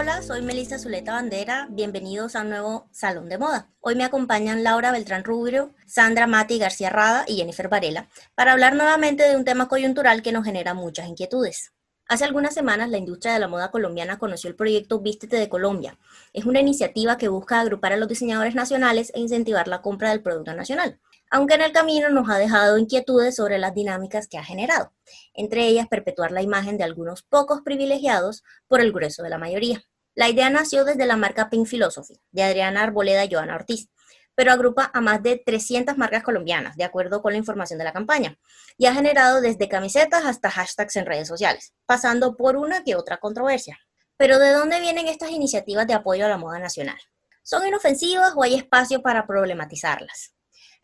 Hola, soy Melissa Zuleta Bandera. Bienvenidos a un nuevo Salón de Moda. Hoy me acompañan Laura Beltrán Rubio, Sandra Mati García Rada y Jennifer Varela para hablar nuevamente de un tema coyuntural que nos genera muchas inquietudes. Hace algunas semanas la industria de la moda colombiana conoció el proyecto Vístete de Colombia. Es una iniciativa que busca agrupar a los diseñadores nacionales e incentivar la compra del producto nacional aunque en el camino nos ha dejado inquietudes sobre las dinámicas que ha generado, entre ellas perpetuar la imagen de algunos pocos privilegiados por el grueso de la mayoría. La idea nació desde la marca Pink Philosophy, de Adriana Arboleda y Joana Ortiz, pero agrupa a más de 300 marcas colombianas, de acuerdo con la información de la campaña, y ha generado desde camisetas hasta hashtags en redes sociales, pasando por una que otra controversia. Pero ¿de dónde vienen estas iniciativas de apoyo a la moda nacional? ¿Son inofensivas o hay espacio para problematizarlas?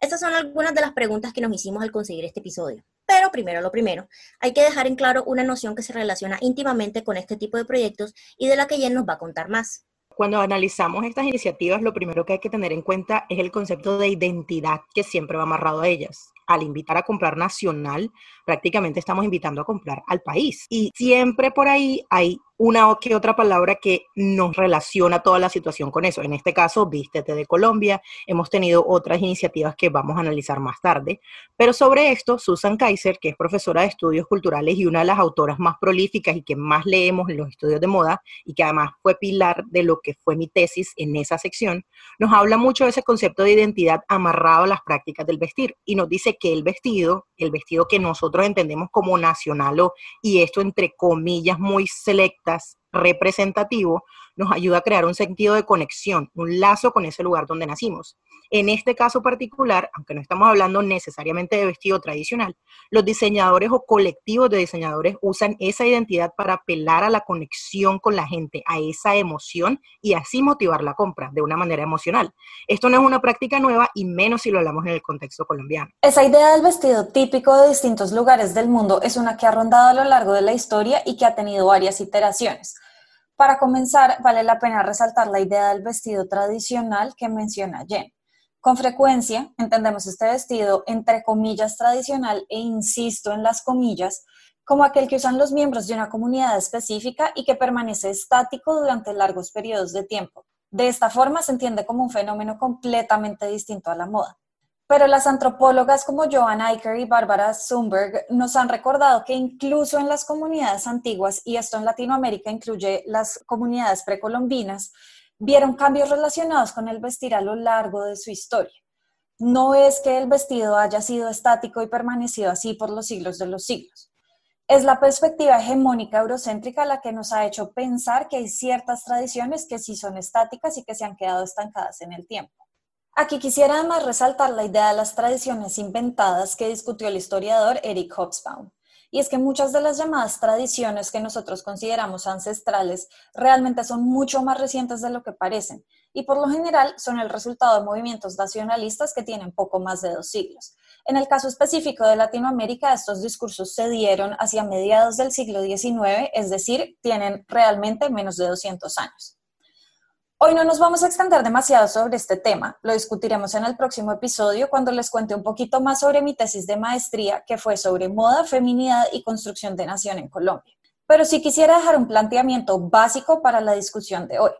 Estas son algunas de las preguntas que nos hicimos al conseguir este episodio. Pero primero lo primero, hay que dejar en claro una noción que se relaciona íntimamente con este tipo de proyectos y de la que Jen nos va a contar más. Cuando analizamos estas iniciativas, lo primero que hay que tener en cuenta es el concepto de identidad que siempre va amarrado a ellas. Al invitar a comprar nacional, prácticamente estamos invitando a comprar al país. Y siempre por ahí hay una o que otra palabra que nos relaciona toda la situación con eso. En este caso, Vístete de Colombia. Hemos tenido otras iniciativas que vamos a analizar más tarde. Pero sobre esto, Susan Kaiser, que es profesora de estudios culturales y una de las autoras más prolíficas y que más leemos en los estudios de moda y que además fue pilar de lo que fue mi tesis en esa sección, nos habla mucho de ese concepto de identidad amarrado a las prácticas del vestir y nos dice que el vestido, el vestido que nosotros entendemos como nacional o, y esto entre comillas muy selectas, representativo, nos ayuda a crear un sentido de conexión, un lazo con ese lugar donde nacimos. En este caso particular, aunque no estamos hablando necesariamente de vestido tradicional, los diseñadores o colectivos de diseñadores usan esa identidad para apelar a la conexión con la gente, a esa emoción y así motivar la compra de una manera emocional. Esto no es una práctica nueva y menos si lo hablamos en el contexto colombiano. Esa idea del vestido típico de distintos lugares del mundo es una que ha rondado a lo largo de la historia y que ha tenido varias iteraciones. Para comenzar, vale la pena resaltar la idea del vestido tradicional que menciona Jen. Con frecuencia entendemos este vestido entre comillas tradicional e insisto en las comillas como aquel que usan los miembros de una comunidad específica y que permanece estático durante largos periodos de tiempo. De esta forma se entiende como un fenómeno completamente distinto a la moda. Pero las antropólogas como Joan Eicher y Bárbara Zumberg nos han recordado que incluso en las comunidades antiguas, y esto en Latinoamérica incluye las comunidades precolombinas, vieron cambios relacionados con el vestir a lo largo de su historia. No es que el vestido haya sido estático y permanecido así por los siglos de los siglos. Es la perspectiva hegemónica eurocéntrica la que nos ha hecho pensar que hay ciertas tradiciones que sí son estáticas y que se han quedado estancadas en el tiempo. Aquí quisiera además resaltar la idea de las tradiciones inventadas que discutió el historiador Eric Hobsbawm. Y es que muchas de las llamadas tradiciones que nosotros consideramos ancestrales realmente son mucho más recientes de lo que parecen y por lo general son el resultado de movimientos nacionalistas que tienen poco más de dos siglos. En el caso específico de Latinoamérica, estos discursos se dieron hacia mediados del siglo XIX, es decir, tienen realmente menos de 200 años. Hoy no nos vamos a extender demasiado sobre este tema, lo discutiremos en el próximo episodio cuando les cuente un poquito más sobre mi tesis de maestría que fue sobre moda, feminidad y construcción de nación en Colombia. Pero sí quisiera dejar un planteamiento básico para la discusión de hoy,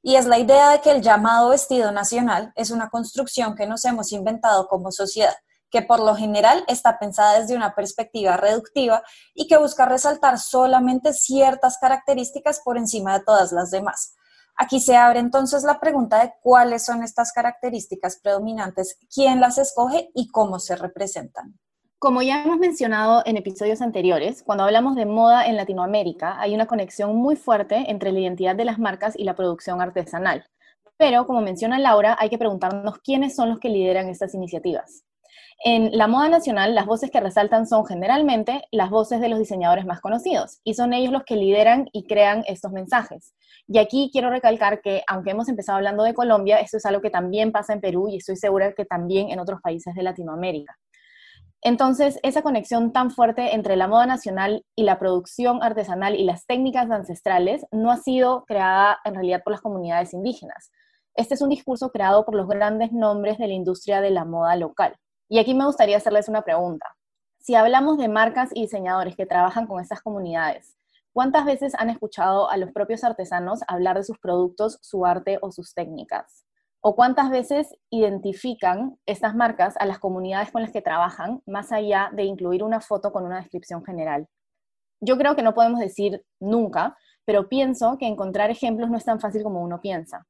y es la idea de que el llamado vestido nacional es una construcción que nos hemos inventado como sociedad, que por lo general está pensada desde una perspectiva reductiva y que busca resaltar solamente ciertas características por encima de todas las demás Aquí se abre entonces la pregunta de cuáles son estas características predominantes, quién las escoge y cómo se representan. Como ya hemos mencionado en episodios anteriores, cuando hablamos de moda en Latinoamérica, hay una conexión muy fuerte entre la identidad de las marcas y la producción artesanal. Pero, como menciona Laura, hay que preguntarnos quiénes son los que lideran estas iniciativas. En la moda nacional, las voces que resaltan son generalmente las voces de los diseñadores más conocidos, y son ellos los que lideran y crean estos mensajes. Y aquí quiero recalcar que, aunque hemos empezado hablando de Colombia, esto es algo que también pasa en Perú y estoy segura que también en otros países de Latinoamérica. Entonces, esa conexión tan fuerte entre la moda nacional y la producción artesanal y las técnicas ancestrales no ha sido creada en realidad por las comunidades indígenas. Este es un discurso creado por los grandes nombres de la industria de la moda local. Y aquí me gustaría hacerles una pregunta. Si hablamos de marcas y diseñadores que trabajan con estas comunidades, ¿cuántas veces han escuchado a los propios artesanos hablar de sus productos, su arte o sus técnicas? o cuántas veces identifican estas marcas a las comunidades con las que trabajan, más allá de incluir una foto con una descripción general. Yo creo que no podemos decir nunca, pero pienso que encontrar ejemplos no es tan fácil como uno piensa.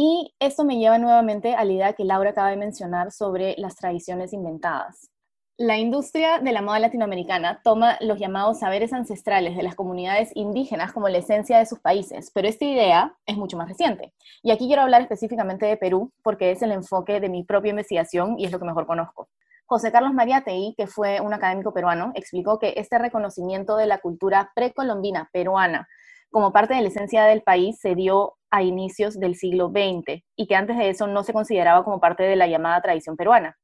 Y esto me lleva nuevamente a la idea que Laura acaba de mencionar sobre las tradiciones inventadas. La industria de la moda latinoamericana toma los llamados saberes ancestrales de las comunidades indígenas como la esencia de sus países, pero esta idea es mucho más reciente. Y aquí quiero hablar específicamente de Perú, porque es el enfoque de mi propia investigación y es lo que mejor conozco. José Carlos Mariátegui, que fue un académico peruano, explicó que este reconocimiento de la cultura precolombina peruana como parte de la esencia del país se dio a inicios del siglo XX y que antes de eso no se consideraba como parte de la llamada tradición peruana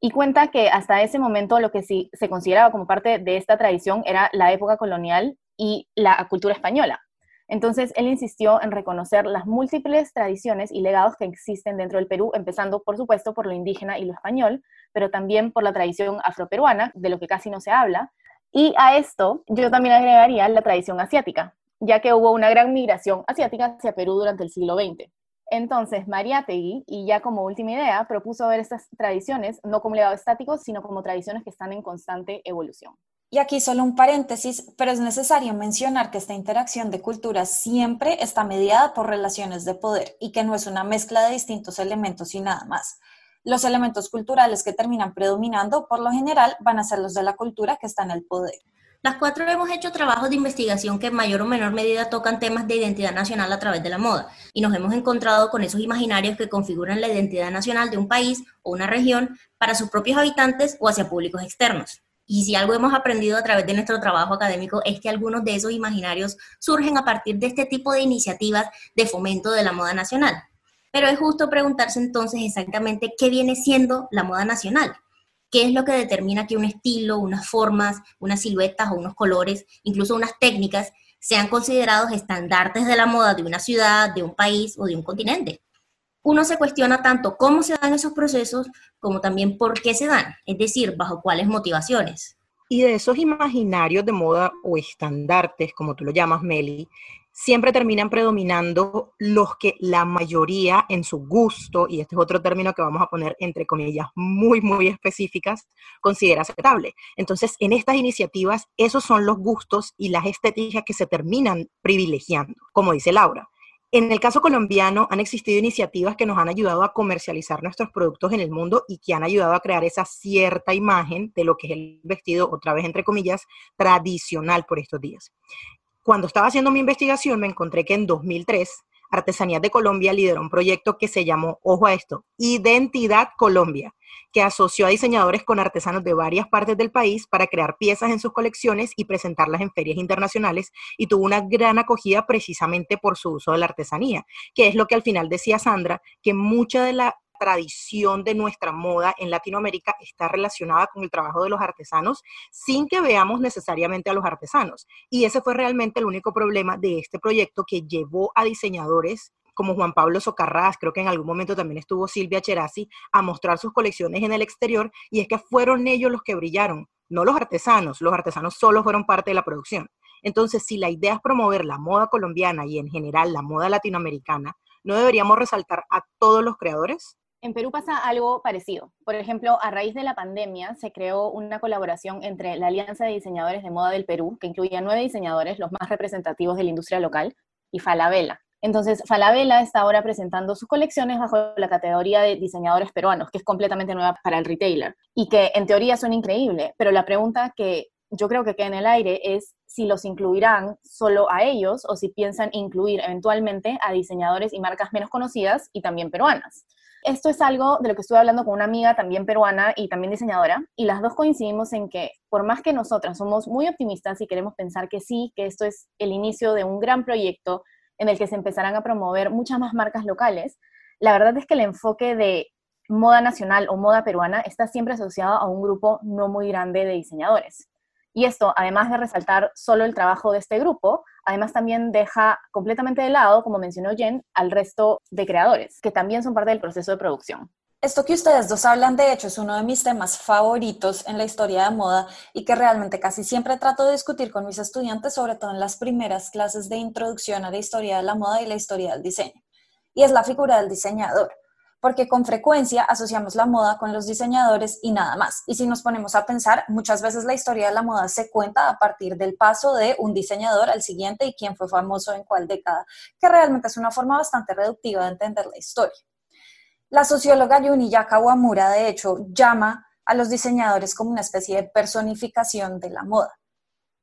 y cuenta que hasta ese momento lo que sí se consideraba como parte de esta tradición era la época colonial y la cultura española. Entonces, él insistió en reconocer las múltiples tradiciones y legados que existen dentro del Perú, empezando, por supuesto, por lo indígena y lo español, pero también por la tradición afroperuana, de lo que casi no se habla. Y a esto yo también agregaría la tradición asiática, ya que hubo una gran migración asiática hacia Perú durante el siglo XX. Entonces, Mariátegui, y ya como última idea, propuso ver estas tradiciones no como legado estático, sino como tradiciones que están en constante evolución. Y aquí solo un paréntesis, pero es necesario mencionar que esta interacción de culturas siempre está mediada por relaciones de poder y que no es una mezcla de distintos elementos y nada más. Los elementos culturales que terminan predominando, por lo general, van a ser los de la cultura que está en el poder. Las cuatro hemos hecho trabajos de investigación que en mayor o menor medida tocan temas de identidad nacional a través de la moda y nos hemos encontrado con esos imaginarios que configuran la identidad nacional de un país o una región para sus propios habitantes o hacia públicos externos. Y si algo hemos aprendido a través de nuestro trabajo académico es que algunos de esos imaginarios surgen a partir de este tipo de iniciativas de fomento de la moda nacional. Pero es justo preguntarse entonces exactamente qué viene siendo la moda nacional qué es lo que determina que un estilo, unas formas, unas siluetas o unos colores, incluso unas técnicas, sean considerados estandartes de la moda de una ciudad, de un país o de un continente. Uno se cuestiona tanto cómo se dan esos procesos como también por qué se dan, es decir, bajo cuáles motivaciones. Y de esos imaginarios de moda o estandartes, como tú lo llamas, Meli, siempre terminan predominando los que la mayoría en su gusto, y este es otro término que vamos a poner entre comillas muy, muy específicas, considera aceptable. Entonces, en estas iniciativas, esos son los gustos y las estéticas que se terminan privilegiando, como dice Laura. En el caso colombiano han existido iniciativas que nos han ayudado a comercializar nuestros productos en el mundo y que han ayudado a crear esa cierta imagen de lo que es el vestido, otra vez entre comillas, tradicional por estos días cuando estaba haciendo mi investigación me encontré que en 2003 Artesanías de Colombia lideró un proyecto que se llamó, ojo a esto, Identidad Colombia, que asoció a diseñadores con artesanos de varias partes del país para crear piezas en sus colecciones y presentarlas en ferias internacionales y tuvo una gran acogida precisamente por su uso de la artesanía, que es lo que al final decía Sandra, que mucha de la tradición de nuestra moda en Latinoamérica está relacionada con el trabajo de los artesanos sin que veamos necesariamente a los artesanos. Y ese fue realmente el único problema de este proyecto que llevó a diseñadores como Juan Pablo Socarrás, creo que en algún momento también estuvo Silvia Cherasi, a mostrar sus colecciones en el exterior, y es que fueron ellos los que brillaron, no los artesanos, los artesanos solo fueron parte de la producción. Entonces, si la idea es promover la moda colombiana y en general la moda latinoamericana, ¿no deberíamos resaltar a todos los creadores? En Perú pasa algo parecido. Por ejemplo, a raíz de la pandemia se creó una colaboración entre la Alianza de Diseñadores de Moda del Perú, que incluía nueve diseñadores, los más representativos de la industria local, y Falabella. Entonces, Falabella está ahora presentando sus colecciones bajo la categoría de diseñadores peruanos, que es completamente nueva para el retailer, y que en teoría son increíbles, pero la pregunta que yo creo que queda en el aire es si los incluirán solo a ellos o si piensan incluir eventualmente a diseñadores y marcas menos conocidas y también peruanas. Esto es algo de lo que estuve hablando con una amiga también peruana y también diseñadora, y las dos coincidimos en que por más que nosotras somos muy optimistas y queremos pensar que sí, que esto es el inicio de un gran proyecto en el que se empezarán a promover muchas más marcas locales, la verdad es que el enfoque de moda nacional o moda peruana está siempre asociado a un grupo no muy grande de diseñadores. Y esto, además de resaltar solo el trabajo de este grupo, además también deja completamente de lado, como mencionó Jen, al resto de creadores, que también son parte del proceso de producción. Esto que ustedes dos hablan, de hecho, es uno de mis temas favoritos en la historia de moda y que realmente casi siempre trato de discutir con mis estudiantes, sobre todo en las primeras clases de introducción a la historia de la moda y la historia del diseño. Y es la figura del diseñador porque con frecuencia asociamos la moda con los diseñadores y nada más. Y si nos ponemos a pensar, muchas veces la historia de la moda se cuenta a partir del paso de un diseñador al siguiente y quién fue famoso en cuál década, que realmente es una forma bastante reductiva de entender la historia. La socióloga Yuniya Kawamura, de hecho, llama a los diseñadores como una especie de personificación de la moda.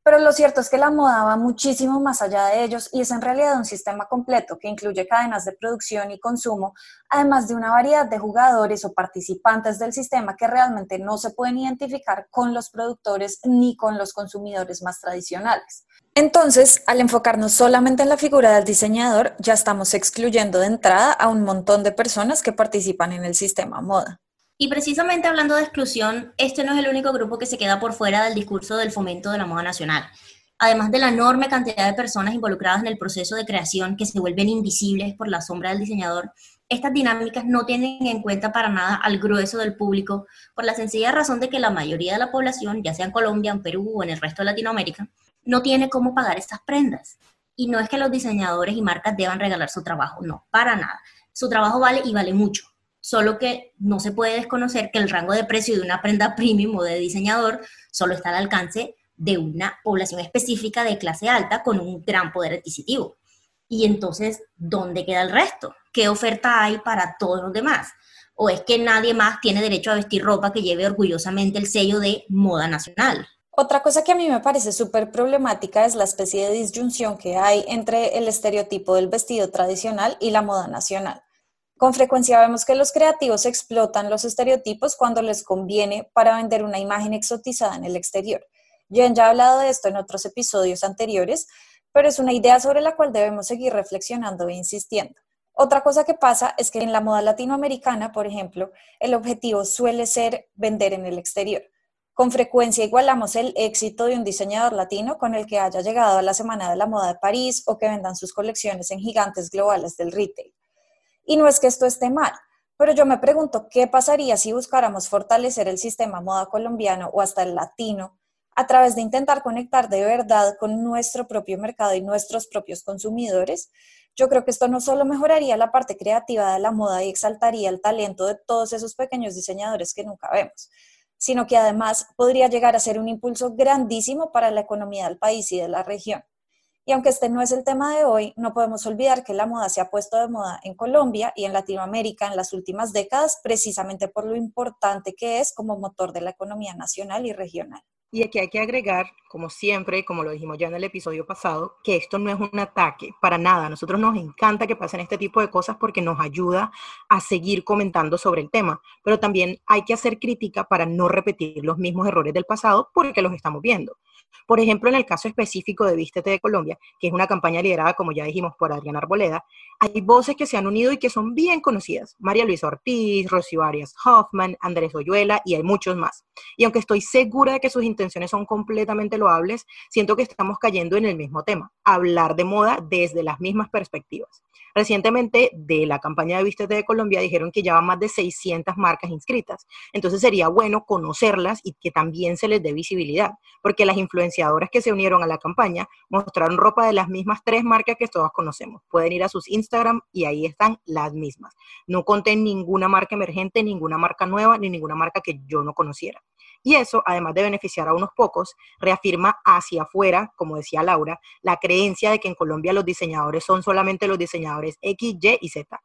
Pero lo cierto es que la moda va muchísimo más allá de ellos y es en realidad un sistema completo que incluye cadenas de producción y consumo, además de una variedad de jugadores o participantes del sistema que realmente no se pueden identificar con los productores ni con los consumidores más tradicionales. Entonces, al enfocarnos solamente en la figura del diseñador, ya estamos excluyendo de entrada a un montón de personas que participan en el sistema moda. Y precisamente hablando de exclusión, este no es el único grupo que se queda por fuera del discurso del fomento de la moda nacional. Además de la enorme cantidad de personas involucradas en el proceso de creación que se vuelven invisibles por la sombra del diseñador, estas dinámicas no tienen en cuenta para nada al grueso del público por la sencilla razón de que la mayoría de la población, ya sea en Colombia, en Perú o en el resto de Latinoamérica, no tiene cómo pagar estas prendas. Y no es que los diseñadores y marcas deban regalar su trabajo, no, para nada. Su trabajo vale y vale mucho solo que no se puede desconocer que el rango de precio de una prenda premium o de diseñador solo está al alcance de una población específica de clase alta con un gran poder adquisitivo. Y entonces, ¿dónde queda el resto? ¿Qué oferta hay para todos los demás? ¿O es que nadie más tiene derecho a vestir ropa que lleve orgullosamente el sello de moda nacional? Otra cosa que a mí me parece súper problemática es la especie de disyunción que hay entre el estereotipo del vestido tradicional y la moda nacional. Con frecuencia vemos que los creativos explotan los estereotipos cuando les conviene para vender una imagen exotizada en el exterior. Jen ya ha hablado de esto en otros episodios anteriores, pero es una idea sobre la cual debemos seguir reflexionando e insistiendo. Otra cosa que pasa es que en la moda latinoamericana, por ejemplo, el objetivo suele ser vender en el exterior. Con frecuencia igualamos el éxito de un diseñador latino con el que haya llegado a la Semana de la Moda de París o que vendan sus colecciones en gigantes globales del retail. Y no es que esto esté mal, pero yo me pregunto qué pasaría si buscáramos fortalecer el sistema moda colombiano o hasta el latino a través de intentar conectar de verdad con nuestro propio mercado y nuestros propios consumidores. Yo creo que esto no solo mejoraría la parte creativa de la moda y exaltaría el talento de todos esos pequeños diseñadores que nunca vemos, sino que además podría llegar a ser un impulso grandísimo para la economía del país y de la región. Y aunque este no es el tema de hoy, no podemos olvidar que la moda se ha puesto de moda en Colombia y en Latinoamérica en las últimas décadas precisamente por lo importante que es como motor de la economía nacional y regional. Y aquí hay que agregar, como siempre, como lo dijimos ya en el episodio pasado, que esto no es un ataque, para nada. A nosotros nos encanta que pasen este tipo de cosas porque nos ayuda a seguir comentando sobre el tema, pero también hay que hacer crítica para no repetir los mismos errores del pasado porque los estamos viendo. Por ejemplo, en el caso específico de Vístete de Colombia, que es una campaña liderada, como ya dijimos, por Adriana Arboleda, hay voces que se han unido y que son bien conocidas. María Luisa Ortiz, Rocío Arias Hoffman, Andrés Oyuela y hay muchos más. Y aunque estoy segura de que sus intenciones son completamente loables, siento que estamos cayendo en el mismo tema, hablar de moda desde las mismas perspectivas. Recientemente, de la campaña de Vístete de Colombia, dijeron que ya van más de 600 marcas inscritas. Entonces sería bueno conocerlas y que también se les dé visibilidad, porque las influenciadoras que se unieron a la campaña mostraron ropa de las mismas tres marcas que todos conocemos. Pueden ir a sus Instagram y ahí están las mismas. No conté ninguna marca emergente, ninguna marca nueva, ni ninguna marca que yo no conociera. Y eso, además de beneficiar a unos pocos, reafirma hacia afuera, como decía Laura, la creencia de que en Colombia los diseñadores son solamente los diseñadores X, Y y Z.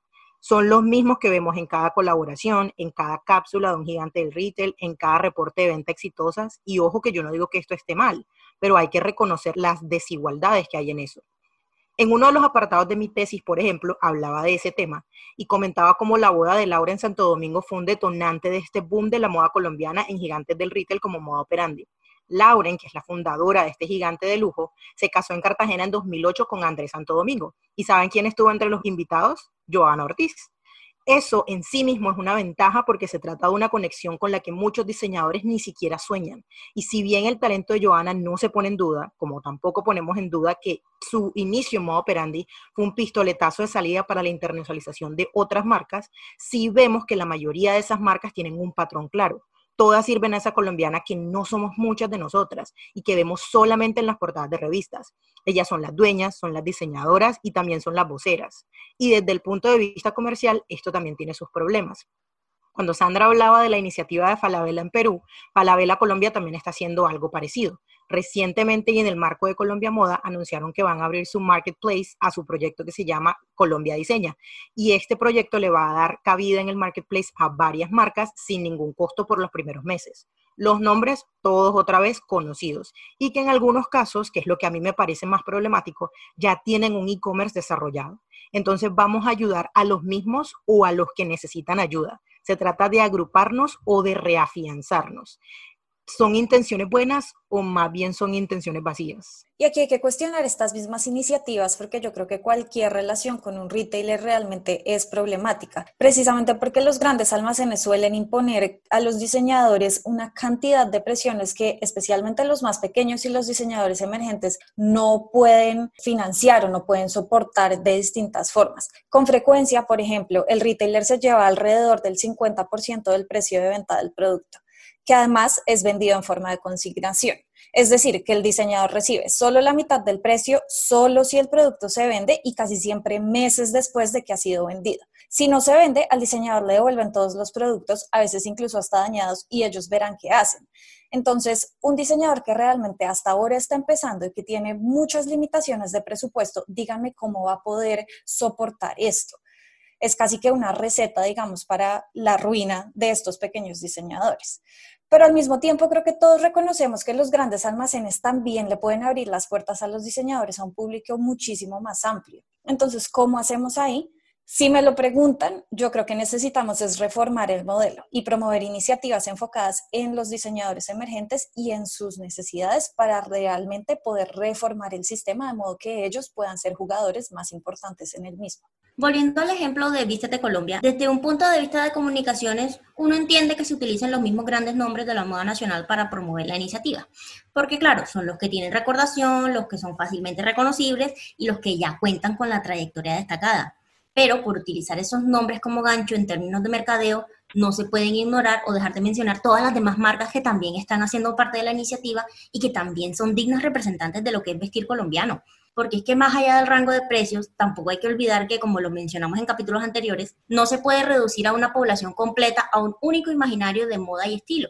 Son los mismos que vemos en cada colaboración, en cada cápsula de un gigante del retail, en cada reporte de venta exitosas. Y ojo que yo no digo que esto esté mal, pero hay que reconocer las desigualdades que hay en eso. En uno de los apartados de mi tesis, por ejemplo, hablaba de ese tema y comentaba cómo la boda de Laura en Santo Domingo fue un detonante de este boom de la moda colombiana en gigantes del retail como moda operandi. Lauren, que es la fundadora de este gigante de lujo, se casó en Cartagena en 2008 con Andrés Santo Domingo. ¿Y saben quién estuvo entre los invitados? Joana Ortiz. Eso en sí mismo es una ventaja porque se trata de una conexión con la que muchos diseñadores ni siquiera sueñan. Y si bien el talento de Joana no se pone en duda, como tampoco ponemos en duda que su inicio en modo operandi fue un pistoletazo de salida para la internacionalización de otras marcas, sí vemos que la mayoría de esas marcas tienen un patrón claro todas sirven a esa colombiana que no somos muchas de nosotras y que vemos solamente en las portadas de revistas. Ellas son las dueñas, son las diseñadoras y también son las voceras. Y desde el punto de vista comercial, esto también tiene sus problemas. Cuando Sandra hablaba de la iniciativa de Falabella en Perú, Falabella Colombia también está haciendo algo parecido. Recientemente y en el marco de Colombia Moda anunciaron que van a abrir su marketplace a su proyecto que se llama Colombia Diseña. Y este proyecto le va a dar cabida en el marketplace a varias marcas sin ningún costo por los primeros meses. Los nombres, todos otra vez conocidos. Y que en algunos casos, que es lo que a mí me parece más problemático, ya tienen un e-commerce desarrollado. Entonces vamos a ayudar a los mismos o a los que necesitan ayuda. Se trata de agruparnos o de reafianzarnos. ¿Son intenciones buenas o más bien son intenciones vacías? Y aquí hay que cuestionar estas mismas iniciativas porque yo creo que cualquier relación con un retailer realmente es problemática, precisamente porque los grandes almacenes suelen imponer a los diseñadores una cantidad de presiones que especialmente los más pequeños y los diseñadores emergentes no pueden financiar o no pueden soportar de distintas formas. Con frecuencia, por ejemplo, el retailer se lleva alrededor del 50% del precio de venta del producto que además es vendido en forma de consignación. Es decir, que el diseñador recibe solo la mitad del precio, solo si el producto se vende y casi siempre meses después de que ha sido vendido. Si no se vende, al diseñador le devuelven todos los productos, a veces incluso hasta dañados, y ellos verán qué hacen. Entonces, un diseñador que realmente hasta ahora está empezando y que tiene muchas limitaciones de presupuesto, díganme cómo va a poder soportar esto es casi que una receta, digamos, para la ruina de estos pequeños diseñadores. Pero al mismo tiempo creo que todos reconocemos que los grandes almacenes también le pueden abrir las puertas a los diseñadores a un público muchísimo más amplio. Entonces, ¿cómo hacemos ahí? Si me lo preguntan, yo creo que necesitamos es reformar el modelo y promover iniciativas enfocadas en los diseñadores emergentes y en sus necesidades para realmente poder reformar el sistema de modo que ellos puedan ser jugadores más importantes en el mismo. Volviendo al ejemplo de Vístete Colombia, desde un punto de vista de comunicaciones, uno entiende que se utilizan los mismos grandes nombres de la moda nacional para promover la iniciativa, porque claro, son los que tienen recordación, los que son fácilmente reconocibles y los que ya cuentan con la trayectoria destacada pero por utilizar esos nombres como gancho en términos de mercadeo, no se pueden ignorar o dejar de mencionar todas las demás marcas que también están haciendo parte de la iniciativa y que también son dignas representantes de lo que es vestir colombiano. Porque es que más allá del rango de precios, tampoco hay que olvidar que, como lo mencionamos en capítulos anteriores, no se puede reducir a una población completa a un único imaginario de moda y estilo.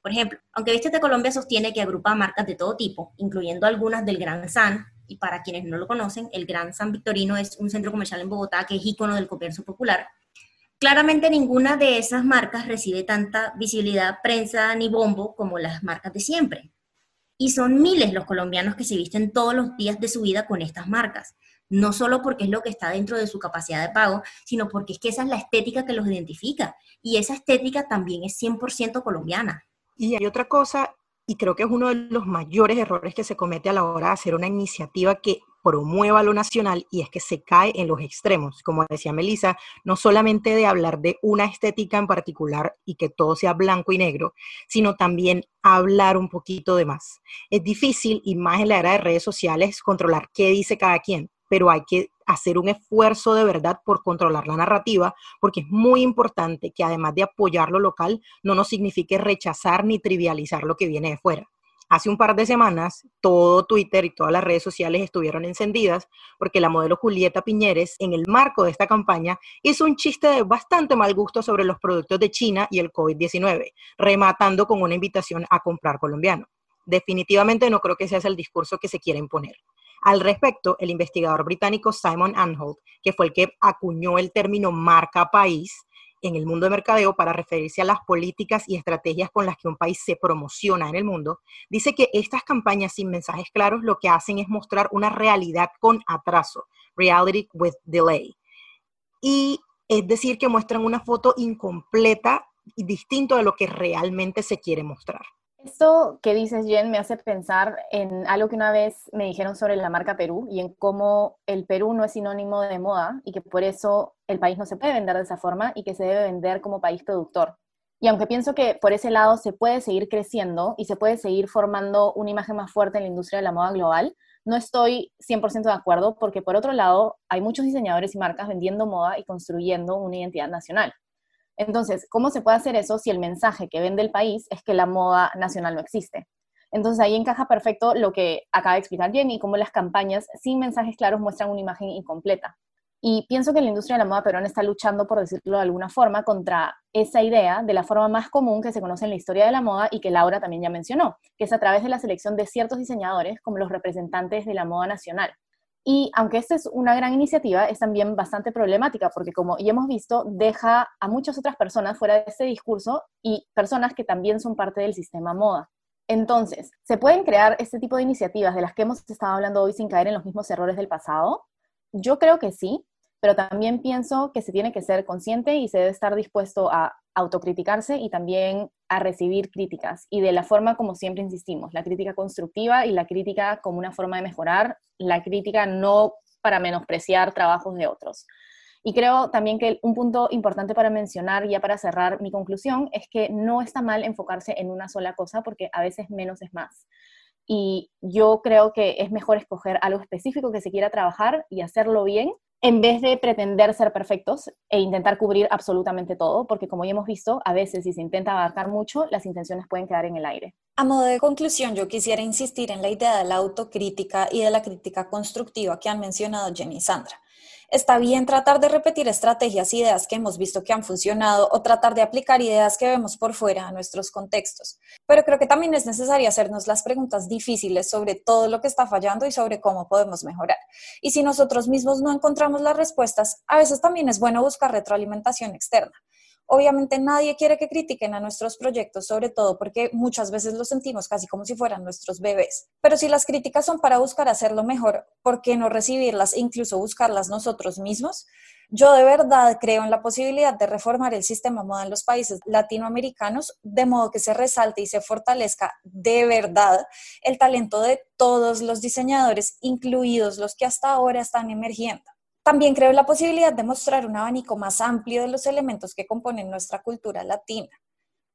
Por ejemplo, aunque Viste de Colombia sostiene que agrupa marcas de todo tipo, incluyendo algunas del Gran San, y para quienes no lo conocen, el Gran San Victorino es un centro comercial en Bogotá que es ícono del comercio popular. Claramente ninguna de esas marcas recibe tanta visibilidad, prensa ni bombo como las marcas de siempre. Y son miles los colombianos que se visten todos los días de su vida con estas marcas. No solo porque es lo que está dentro de su capacidad de pago, sino porque es que esa es la estética que los identifica. Y esa estética también es 100% colombiana. Y hay otra cosa y creo que es uno de los mayores errores que se comete a la hora de hacer una iniciativa que promueva lo nacional y es que se cae en los extremos, como decía Melissa, no solamente de hablar de una estética en particular y que todo sea blanco y negro, sino también hablar un poquito de más. Es difícil, y más en la era de redes sociales, controlar qué dice cada quien, pero hay que hacer un esfuerzo de verdad por controlar la narrativa, porque es muy importante que además de apoyar lo local, no nos signifique rechazar ni trivializar lo que viene de fuera. Hace un par de semanas, todo Twitter y todas las redes sociales estuvieron encendidas porque la modelo Julieta Piñeres, en el marco de esta campaña, hizo un chiste de bastante mal gusto sobre los productos de China y el COVID-19, rematando con una invitación a comprar colombiano. Definitivamente no creo que sea el discurso que se quiere imponer. Al respecto, el investigador británico Simon Anholt, que fue el que acuñó el término marca país, en el mundo de mercadeo para referirse a las políticas y estrategias con las que un país se promociona en el mundo, dice que estas campañas sin mensajes claros lo que hacen es mostrar una realidad con atraso, reality with delay. Y es decir, que muestran una foto incompleta y distinto de lo que realmente se quiere mostrar. Esto que dices, Jen, me hace pensar en algo que una vez me dijeron sobre la marca Perú y en cómo el Perú no es sinónimo de moda y que por eso el país no se puede vender de esa forma y que se debe vender como país productor. Y aunque pienso que por ese lado se puede seguir creciendo y se puede seguir formando una imagen más fuerte en la industria de la moda global, no estoy 100% de acuerdo porque por otro lado hay muchos diseñadores y marcas vendiendo moda y construyendo una identidad nacional. Entonces, ¿cómo se puede hacer eso si el mensaje que vende el país es que la moda nacional no existe? Entonces ahí encaja perfecto lo que acaba de explicar Jenny, cómo las campañas sin mensajes claros muestran una imagen incompleta. Y pienso que la industria de la moda peruana está luchando, por decirlo de alguna forma, contra esa idea de la forma más común que se conoce en la historia de la moda y que Laura también ya mencionó, que es a través de la selección de ciertos diseñadores como los representantes de la moda nacional. Y aunque esta es una gran iniciativa, es también bastante problemática porque, como ya hemos visto, deja a muchas otras personas fuera de este discurso y personas que también son parte del sistema moda. Entonces, ¿se pueden crear este tipo de iniciativas de las que hemos estado hablando hoy sin caer en los mismos errores del pasado? Yo creo que sí, pero también pienso que se tiene que ser consciente y se debe estar dispuesto a autocriticarse y también a recibir críticas. Y de la forma como siempre insistimos, la crítica constructiva y la crítica como una forma de mejorar, la crítica no para menospreciar trabajos de otros. Y creo también que un punto importante para mencionar, ya para cerrar mi conclusión, es que no está mal enfocarse en una sola cosa porque a veces menos es más. Y yo creo que es mejor escoger algo específico que se quiera trabajar y hacerlo bien en vez de pretender ser perfectos e intentar cubrir absolutamente todo, porque como ya hemos visto, a veces si se intenta abarcar mucho, las intenciones pueden quedar en el aire. A modo de conclusión, yo quisiera insistir en la idea de la autocrítica y de la crítica constructiva que han mencionado Jenny y Sandra. Está bien tratar de repetir estrategias, ideas que hemos visto que han funcionado o tratar de aplicar ideas que vemos por fuera a nuestros contextos. Pero creo que también es necesario hacernos las preguntas difíciles sobre todo lo que está fallando y sobre cómo podemos mejorar. Y si nosotros mismos no encontramos las respuestas, a veces también es bueno buscar retroalimentación externa. Obviamente nadie quiere que critiquen a nuestros proyectos, sobre todo porque muchas veces los sentimos casi como si fueran nuestros bebés. Pero si las críticas son para buscar hacerlo mejor, ¿por qué no recibirlas incluso buscarlas nosotros mismos? Yo de verdad creo en la posibilidad de reformar el sistema moda en los países latinoamericanos de modo que se resalte y se fortalezca de verdad el talento de todos los diseñadores, incluidos los que hasta ahora están emergiendo. También creo la posibilidad de mostrar un abanico más amplio de los elementos que componen nuestra cultura latina.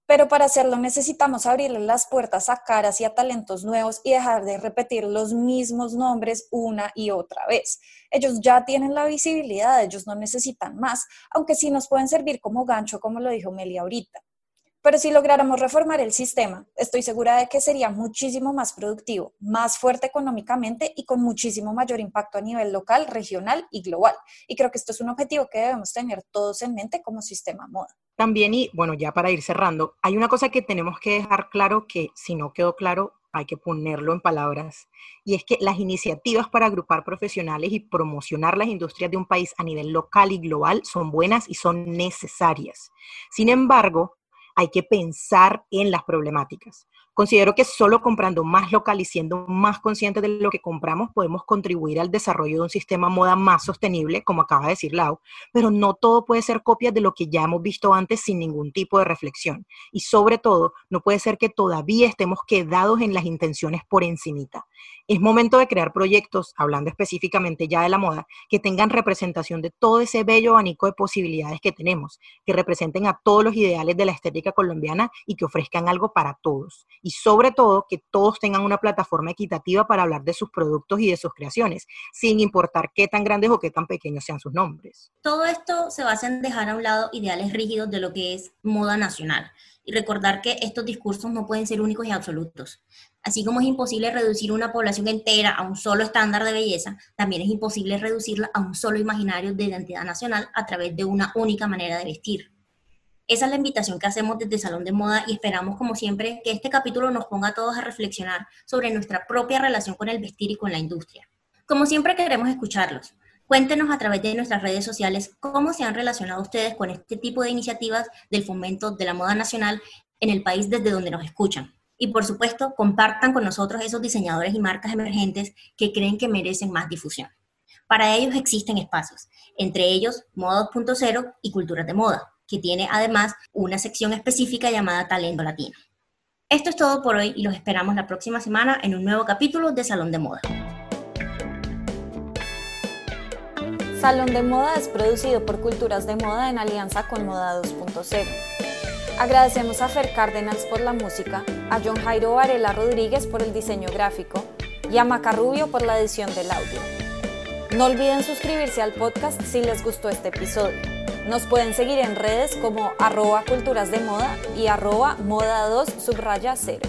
Pero para hacerlo necesitamos abrirle las puertas a caras y a talentos nuevos y dejar de repetir los mismos nombres una y otra vez. Ellos ya tienen la visibilidad, ellos no necesitan más, aunque sí nos pueden servir como gancho, como lo dijo Meli ahorita. Pero si lográramos reformar el sistema, estoy segura de que sería muchísimo más productivo, más fuerte económicamente y con muchísimo mayor impacto a nivel local, regional y global. Y creo que esto es un objetivo que debemos tener todos en mente como sistema moda. También, y bueno, ya para ir cerrando, hay una cosa que tenemos que dejar claro que si no quedó claro, hay que ponerlo en palabras, y es que las iniciativas para agrupar profesionales y promocionar las industrias de un país a nivel local y global son buenas y son necesarias. Sin embargo, hay que pensar en las problemáticas. Considero que solo comprando más local y siendo más conscientes de lo que compramos podemos contribuir al desarrollo de un sistema moda más sostenible, como acaba de decir Lau, pero no todo puede ser copias de lo que ya hemos visto antes sin ningún tipo de reflexión. Y sobre todo, no puede ser que todavía estemos quedados en las intenciones por encimita. Es momento de crear proyectos, hablando específicamente ya de la moda, que tengan representación de todo ese bello abanico de posibilidades que tenemos, que representen a todos los ideales de la estética colombiana y que ofrezcan algo para todos. Y sobre todo, que todos tengan una plataforma equitativa para hablar de sus productos y de sus creaciones, sin importar qué tan grandes o qué tan pequeños sean sus nombres. Todo esto se basa en dejar a un lado ideales rígidos de lo que es moda nacional y recordar que estos discursos no pueden ser únicos y absolutos. Así como es imposible reducir una población entera a un solo estándar de belleza, también es imposible reducirla a un solo imaginario de identidad nacional a través de una única manera de vestir. Esa es la invitación que hacemos desde Salón de Moda y esperamos, como siempre, que este capítulo nos ponga a todos a reflexionar sobre nuestra propia relación con el vestir y con la industria. Como siempre queremos escucharlos. Cuéntenos a través de nuestras redes sociales cómo se han relacionado ustedes con este tipo de iniciativas del fomento de la moda nacional en el país desde donde nos escuchan. Y por supuesto, compartan con nosotros esos diseñadores y marcas emergentes que creen que merecen más difusión. Para ellos existen espacios, entre ellos Moda 2.0 y Culturas de Moda, que tiene además una sección específica llamada Talento Latino. Esto es todo por hoy y los esperamos la próxima semana en un nuevo capítulo de Salón de Moda. Salón de Moda es producido por Culturas de Moda en alianza con Moda 2.0. Agradecemos a Fer Cárdenas por la música, a John Jairo Varela Rodríguez por el diseño gráfico y a Maca Rubio por la edición del audio. No olviden suscribirse al podcast si les gustó este episodio. Nos pueden seguir en redes como arroba culturas de moda y moda 2 subraya 0.